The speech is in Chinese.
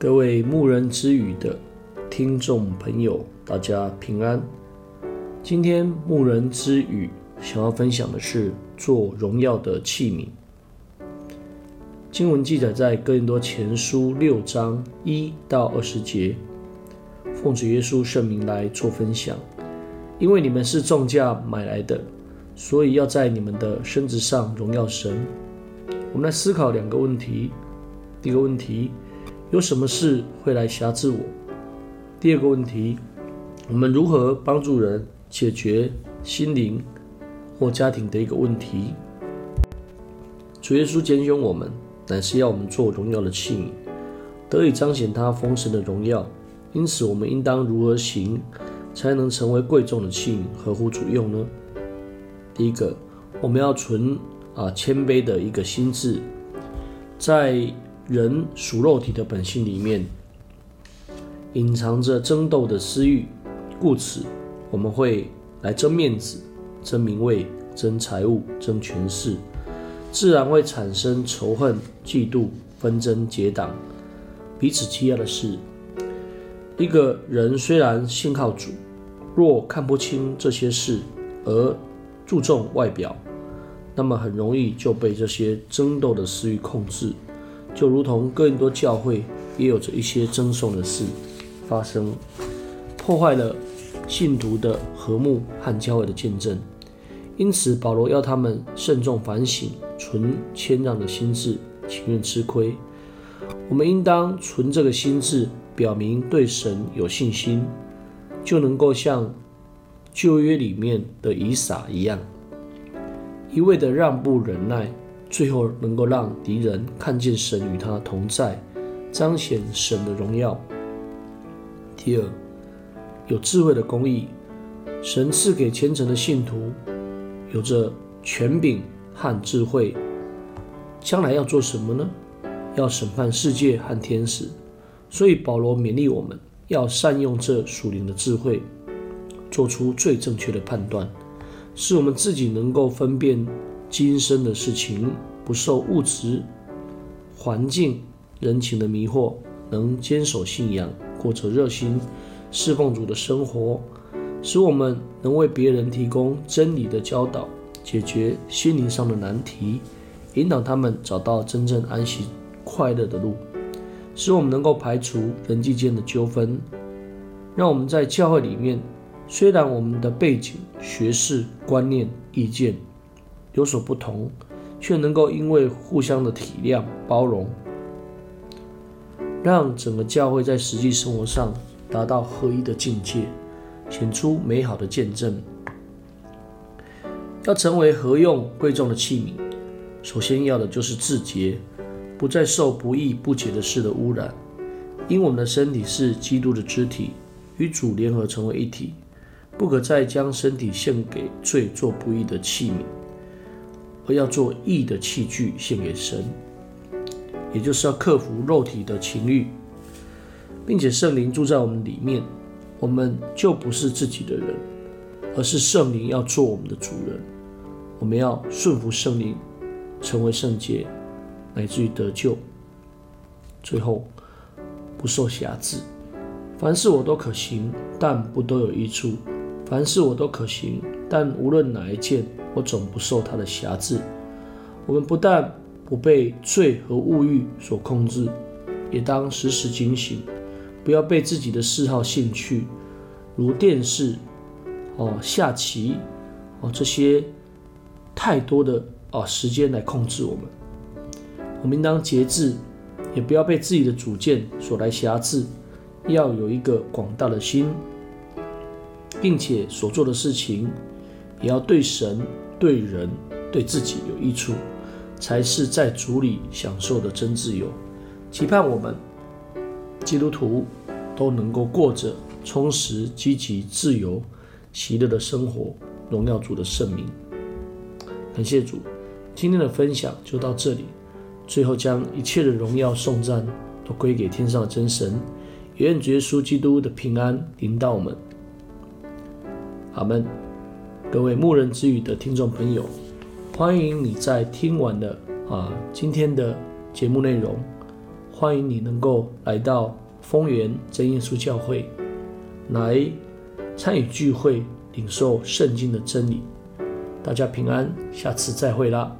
各位牧人之语的听众朋友，大家平安。今天牧人之语想要分享的是做荣耀的器皿。经文记载在哥林多前书六章一到二十节，奉主耶稣圣名来做分享。因为你们是重价买来的，所以要在你们的身子上荣耀神。我们来思考两个问题：第一个问题。有什么事会来辖制我？第二个问题，我们如何帮助人解决心灵或家庭的一个问题？主耶稣拣选我们，乃是要我们做荣耀的器皿，得以彰显他丰盛的荣耀。因此，我们应当如何行，才能成为贵重的器皿，合乎主用呢？第一个，我们要存啊谦卑的一个心智，在。人属肉体的本性里面，隐藏着争斗的私欲，故此我们会来争面子、争名位、争财物、争权势，自然会产生仇恨、嫉妒、纷争、结党，彼此欺压的事。一个人虽然信靠主，若看不清这些事而注重外表，那么很容易就被这些争斗的私欲控制。就如同更多教会也有着一些争讼的事发生，破坏了信徒的和睦和教会的见证。因此，保罗要他们慎重反省，存谦让的心志，情愿吃亏。我们应当存这个心志，表明对神有信心，就能够像旧约里面的以撒一样，一味的让步忍耐。最后能够让敌人看见神与他同在，彰显神的荣耀。第二，有智慧的公义，神赐给虔诚的信徒有着权柄和智慧，将来要做什么呢？要审判世界和天使。所以保罗勉励我们要善用这属灵的智慧，做出最正确的判断，使我们自己能够分辨。今生的事情不受物质、环境、人情的迷惑，能坚守信仰，过着热心侍奉主的生活，使我们能为别人提供真理的教导，解决心灵上的难题，引导他们找到真正安息快乐的路，使我们能够排除人际间的纠纷，让我们在教会里面，虽然我们的背景、学识、观念、意见，有所不同，却能够因为互相的体谅、包容，让整个教会在实际生活上达到合一的境界，显出美好的见证。要成为合用贵重的器皿，首先要的就是自洁，不再受不义不洁的事的污染。因我们的身体是基督的肢体，与主联合成为一体，不可再将身体献给罪做不义的器皿。而要做义的器具献给神，也就是要克服肉体的情欲，并且圣灵住在我们里面，我们就不是自己的人，而是圣灵要做我们的主人。我们要顺服圣灵，成为圣洁，乃至于得救。最后，不受辖制。凡事我都可行，但不都有益处；凡事我都可行，但无论哪一件。我总不受他的辖制。我们不但不被罪和物欲所控制，也当时时警醒，不要被自己的嗜好、兴趣，如电视、哦下棋、哦这些太多的哦时间来控制我们。我们应当节制，也不要被自己的主见所来辖制，要有一个广大的心，并且所做的事情也要对神。对人、对自己有益处，才是在主里享受的真自由。期盼我们基督徒都能够过着充实、积极、自由、喜乐的生活，荣耀主的圣名。感谢主，今天的分享就到这里。最后，将一切的荣耀颂赞都归给天上的真神，愿主耶稣基督的平安临到我们。阿门。各位牧人之语的听众朋友，欢迎你在听完的啊今天的节目内容，欢迎你能够来到丰源真耶稣教会来参与聚会，领受圣经的真理。大家平安，下次再会啦。